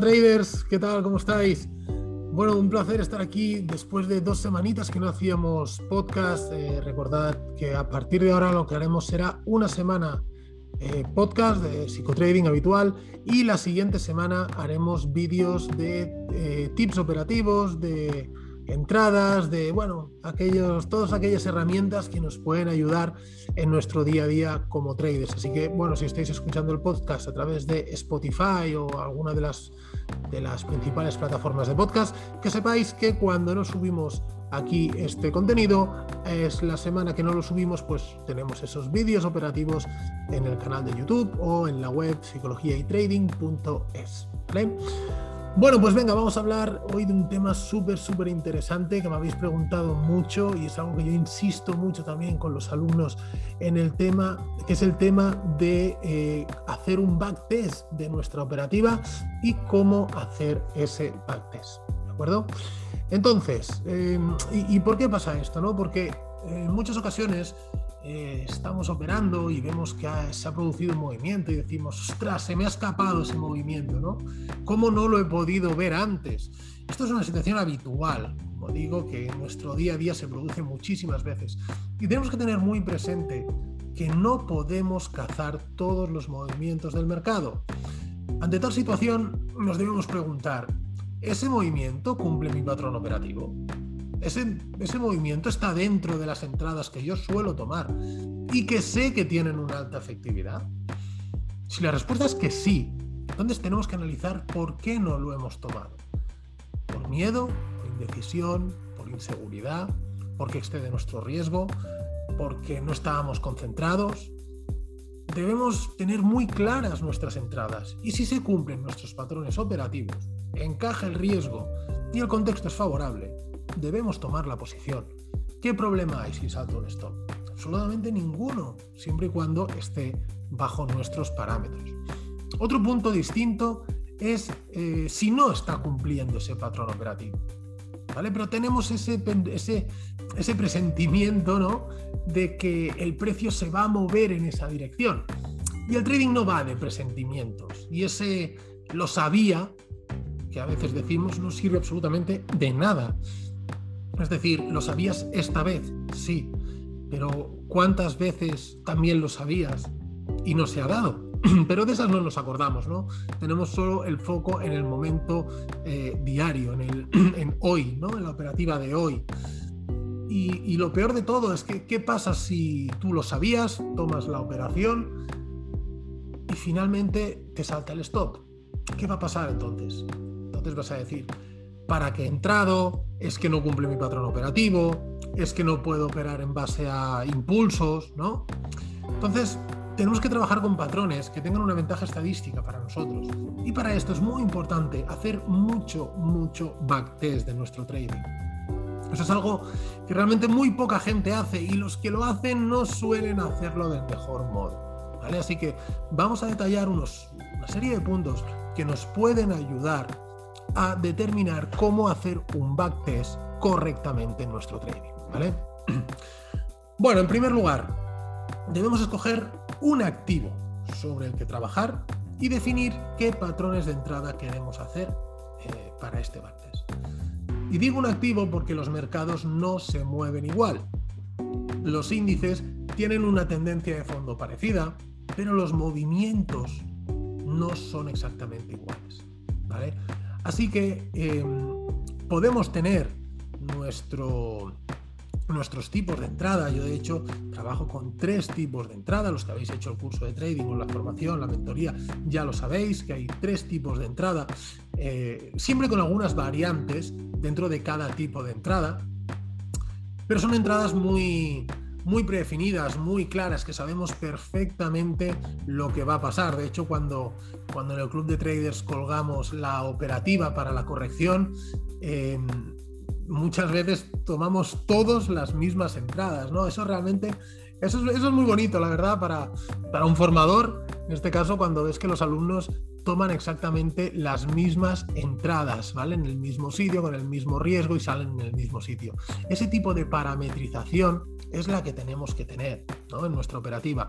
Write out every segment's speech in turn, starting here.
Traders, ¿qué tal? ¿Cómo estáis? Bueno, un placer estar aquí después de dos semanitas que no hacíamos podcast. Eh, recordad que a partir de ahora lo que haremos será una semana eh, podcast de psicotrading habitual y la siguiente semana haremos vídeos de eh, tips operativos, de entradas, de, bueno, aquellos, todas aquellas herramientas que nos pueden ayudar en nuestro día a día como traders. Así que, bueno, si estáis escuchando el podcast a través de Spotify o alguna de las, de las principales plataformas de podcast, que sepáis que cuando nos subimos aquí este contenido, es la semana que no lo subimos, pues tenemos esos vídeos operativos en el canal de YouTube o en la web psicologiaytrading.es. ¿vale? Bueno, pues venga, vamos a hablar hoy de un tema súper, súper interesante que me habéis preguntado mucho y es algo que yo insisto mucho también con los alumnos en el tema, que es el tema de eh, hacer un backtest de nuestra operativa y cómo hacer ese backtest. ¿De acuerdo? Entonces, em, ¿y, ¿y, por qué pasa esto? No? Porque en muchas ocasiones eh, estamos operando y vemos que se ha producido un movimiento y decimos, ostras, se me ha escapado ese movimiento, ¿no? ¿Cómo no lo he podido ver antes? Esto es una situación habitual, como digo, que en nuestro día a día se produce muchísimas veces. Y tenemos que tener muy presente que no podemos cazar todos los movimientos del mercado. Ante tal situación nos debemos preguntar, ¿ese movimiento cumple mi patrón operativo? Ese, movimiento está dentro de las entradas que yo suelo tomar y que sé que tienen una alta efectividad. Si la respuesta es que sí, entonces tenemos que analizar por qué no lo hemos tomado. Por miedo, por indecisión, por inseguridad, porque excede nuestro riesgo, porque no estábamos concentrados. Debemos tener muy claras nuestras entradas y si se cumplen nuestros patrones operativos, encaja el riesgo y el contexto es favorable, debemos tomar la posición. ¿Qué problema hay si salto un stop? Absolutamente ninguno, siempre y cuando esté bajo nuestros parámetros. Otro punto distinto es eh, si no está cumpliendo ese patrón operativo. ¿Vale? Pero tenemos ese, ese, ese presentimiento ¿no? de que el precio se va a mover en esa dirección. Y el trading no va de presentimientos. Y ese lo sabía, que a veces decimos, no sirve absolutamente de nada. Es decir, ¿lo sabías esta vez? Sí, pero ¿cuántas veces también lo sabías y no se ha dado? Pero de esas no nos acordamos, ¿no? Tenemos solo el foco en el momento eh, diario, en, el, en hoy, ¿no? En la operativa de hoy. Y, y, lo peor de todo es que, ¿qué pasa si tú lo sabías, tomas la operación y finalmente te salta el stop? ¿Qué va a pasar entonces? Entonces vas a decir, para que he entrado, es que no cumple mi patrón operativo, es que no puedo operar en base a impulsos, ¿no? Entonces, tenemos que trabajar con patrones que tengan una ventaja estadística para nosotros. Y para esto es muy importante hacer mucho, mucho backtest de nuestro trading. Eso es algo que realmente muy poca gente hace y los que lo hacen no suelen hacerlo del mejor modo. ¿vale? Así que vamos a detallar una serie de puntos que nos pueden ayudar a determinar cómo hacer un backtest correctamente en nuestro trading. ¿vale? Bueno, en primer lugar, debemos escoger un activo sobre el que trabajar y definir qué patrones de entrada queremos hacer eh, para este backtest. Y digo un activo porque los mercados no se mueven igual. Los índices tienen una tendencia de fondo parecida, pero los movimientos no son exactamente iguales. ¿vale? Así que em, podemos tener nuestro, nuestros tipos de entrada. Yo de hecho trabajo con tres tipos de entrada. Los que habéis hecho el curso de trading o la formación, la mentoría, ya lo sabéis que hay tres tipos de entrada, eh, siempre con algunas variantes dentro de cada tipo de entrada. Pero son entradas muy, muy predefinidas, muy claras, que sabemos perfectamente lo que va a pasar. De hecho, cuando, cuando en el club de traders colgamos la operativa para la corrección, em, muchas veces tomamos todos las mismas entradas, ¿no? Eso realmente, eso es, eso es muy bonito, la verdad, para, para un formador, en este caso, cuando ves que los alumnos toman exactamente las mismas entradas, ¿vale? En el mismo sitio, con el mismo riesgo y salen en el mismo sitio. Ese tipo de parametrización es la que tenemos que tener en nuestra operativa.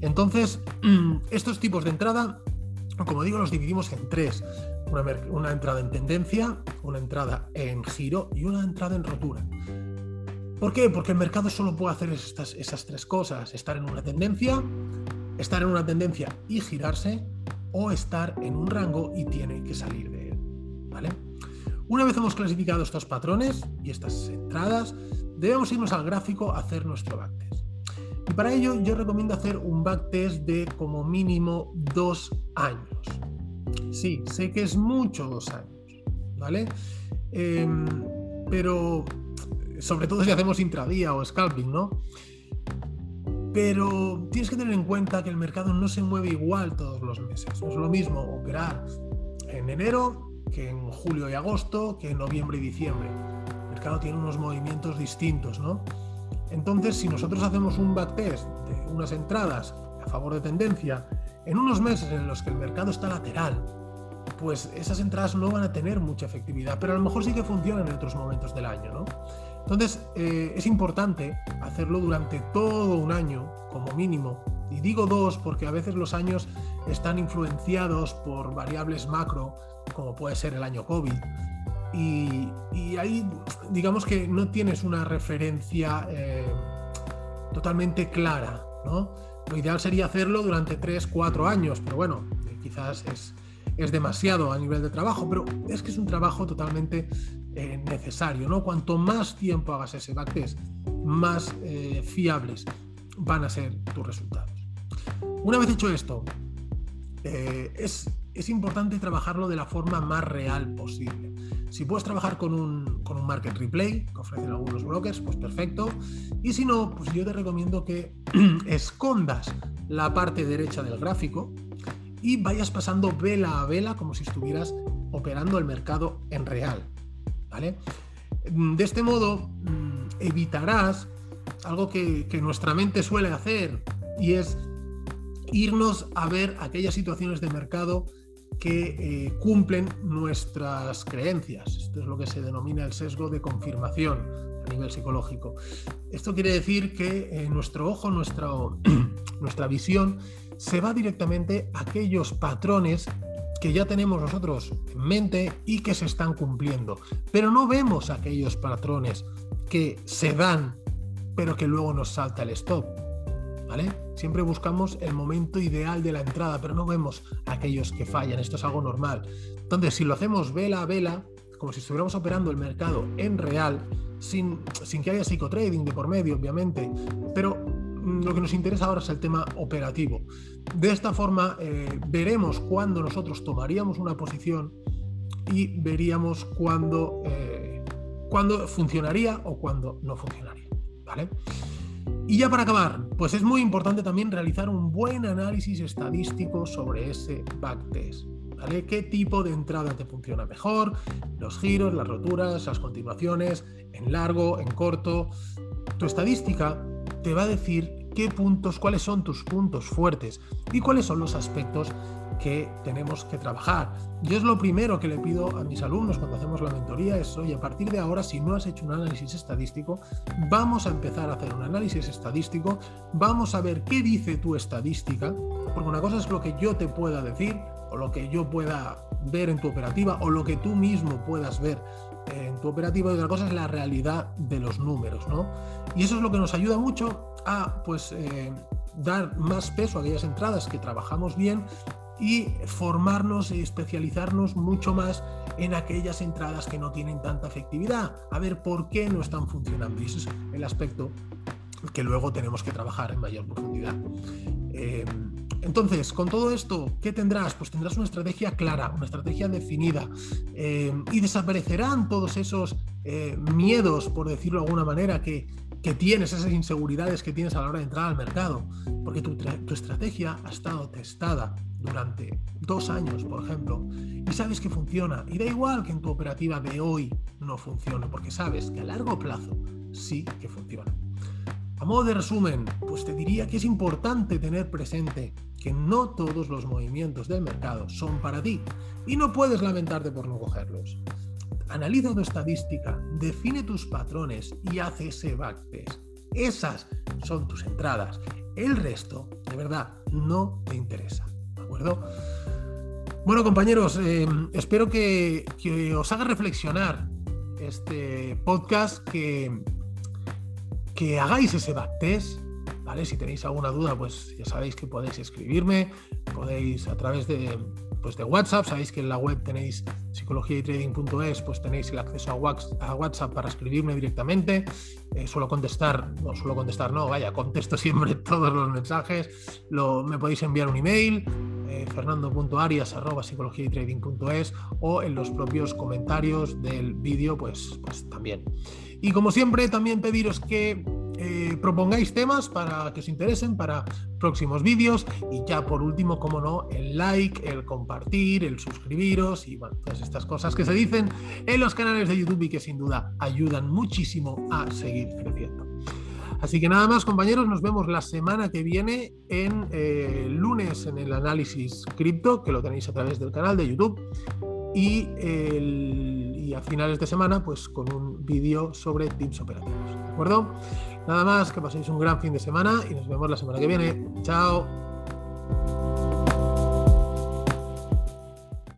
Entonces, estos tipos de entrada, como digo, los dividimos en tres. una, entrada en tendencia, una entrada en giro y una entrada en rotura. ¿Por qué? Porque el mercado solo puede hacer estas, esas tres cosas, estar en una tendencia, estar en una tendencia y girarse, o estar en un rango y tiene que salir de él. ¿Vale? Una vez hemos clasificado estos patrones y estas entradas, debemos irnos al gráfico a hacer nuestro backtest. Y para ello yo recomiendo hacer un backtest de como mínimo dos años. Sí, sé que es mucho dos años, ¿vale? Em, pero sobre todo si hacemos intradía o scalping, ¿no? Pero tienes que tener en cuenta que el mercado no se mueve igual todos los meses. No es lo mismo operar en enero que en julio y agosto, que en noviembre y diciembre. Mercado tiene unos movimientos distintos, ¿no? Entonces, si nosotros hacemos un backtest de unas entradas a favor de tendencia en unos meses en los que el mercado está lateral, pues esas entradas no van a tener mucha efectividad, pero a lo mejor sí que funcionan en otros momentos del año, ¿no? Entonces, eh, es importante hacerlo durante todo un año, como mínimo. Y digo dos porque a veces los años están influenciados por variables macro, como puede ser el año COVID. Y, ahí, digamos que no tienes una referencia eh, totalmente clara, ¿no? Lo ideal sería hacerlo durante tres, cuatro años, pero bueno, quizás es, es demasiado a nivel de trabajo, pero es que es un trabajo totalmente eh, necesario. ¿no? Cuanto más tiempo hagas ese backtest, más eh, fiables van a ser tus resultados. Una vez hecho esto, eh, es, es, importante trabajarlo de la forma más real posible. Si puedes trabajar con un, con un market replay, que ofrecen algunos brokers, pues perfecto. Y si no, pues yo te recomiendo que escondas la parte derecha del gráfico, y vayas pasando vela a vela como si estuvieras operando el mercado en real. ¿vale? De este modo mm, evitarás algo que, nuestra mente suele hacer y es irnos a ver aquellas situaciones de mercado que eh, cumplen nuestras creencias. Esto es lo que se denomina el sesgo de confirmación a nivel psicológico. Esto quiere decir que eh, nuestro ojo, nuestra, nuestra visión, se va directamente a aquellos patrones que ya tenemos nosotros en mente y que se están cumpliendo. Pero no vemos aquellos patrones que se dan, pero que luego nos salta el stop. ¿Vale? Siempre buscamos el momento ideal de la entrada, pero no vemos aquellos que fallan. Esto es algo normal. Entonces, si lo hacemos vela a vela, como si estuviéramos operando el mercado en real, sin, sin que haya psicotrading de por medio, obviamente, pero Mm, lo que nos interesa ahora es el tema operativo. De esta forma eh, veremos cuándo nosotros tomaríamos una posición y veríamos cuándo, eh, funcionaría o cuándo no funcionaría. ¿vale? Y ya para acabar, pues es muy importante también realizar un buen análisis estadístico sobre ese backtest. ¿Vale? ¿Qué tipo de entrada te funciona mejor? Los giros, las roturas, las continuaciones, en largo, en corto. Tu estadística te va a decir qué puntos, cuáles son tus puntos fuertes y cuáles son los aspectos que tenemos que trabajar. Yo es lo primero que le pido a mis alumnos cuando hacemos la mentoría es, oye, a partir de ahora, si no has hecho un análisis estadístico, vamos a empezar a hacer un análisis estadístico, vamos a ver qué dice tu estadística, porque una cosa es lo que yo te pueda decir o lo que yo pueda ver en tu operativa o lo que tú mismo puedas ver en tu operativa y otra cosa es la realidad de los números, ¿no? Y eso es lo que nos ayuda mucho a, pues, eh, dar más peso a aquellas entradas que trabajamos bien y formarnos y especializarnos mucho más en aquellas entradas que no tienen tanta efectividad, a ver por qué no están funcionando. Y ese es el aspecto que luego tenemos que trabajar en mayor profundidad. Eh, entonces, con todo esto, ¿qué tendrás? Pues tendrás una estrategia clara, una estrategia definida eh, y desaparecerán todos esos eh, miedos, por decirlo de alguna manera, que, tienes, esas inseguridades que tienes a la hora de entrar al mercado, porque tu, tu estrategia ha estado testada durante dos años, por ejemplo, y sabes que funciona. Y da igual que en tu operativa de hoy no funcione, porque sabes que a largo plazo sí que funciona. A modo de resumen, pues te diría que es importante tener presente que no todos los movimientos del mercado son para ti y no puedes lamentarte por no cogerlos. Analiza tu estadística, define tus patrones y haz ese backtest. Esas son tus entradas. El resto, de verdad, no te interesa. ¿De acuerdo? Bueno, compañeros, eh, espero que, os haga reflexionar este podcast, que, que hagáis ese backtest, Si tenéis alguna duda, pues ya sabéis que podéis escribirme, podéis a través de, pues de WhatsApp, sabéis que en la web tenéis psicologiaytrading.es, pues tenéis el acceso a WhatsApp para escribirme directamente. Eh, suelo contestar, no suelo contestar, no, vaya, contesto siempre todos los mensajes. Lo, me podéis enviar un email, eh, fernando.arias.psicologiaytrading.es o en los propios comentarios del vídeo, pues, pues también. Y como siempre, también pediros que eh, propongáis temas para que os interesen para próximos vídeos y ya por último, como no, el like, el compartir, el suscribiros y bueno, todas estas cosas que se dicen en los canales de YouTube y que sin duda ayudan muchísimo a seguir creciendo. Así que nada más, compañeros, nos vemos la semana que viene en eh, lunes en el análisis cripto, que lo tenéis a través del canal de YouTube, y, y a finales de semana, pues con un vídeo sobre tips operativos. ¿De acuerdo? Nada más, que paséis un gran fin de semana y nos vemos la semana que viene. Chao.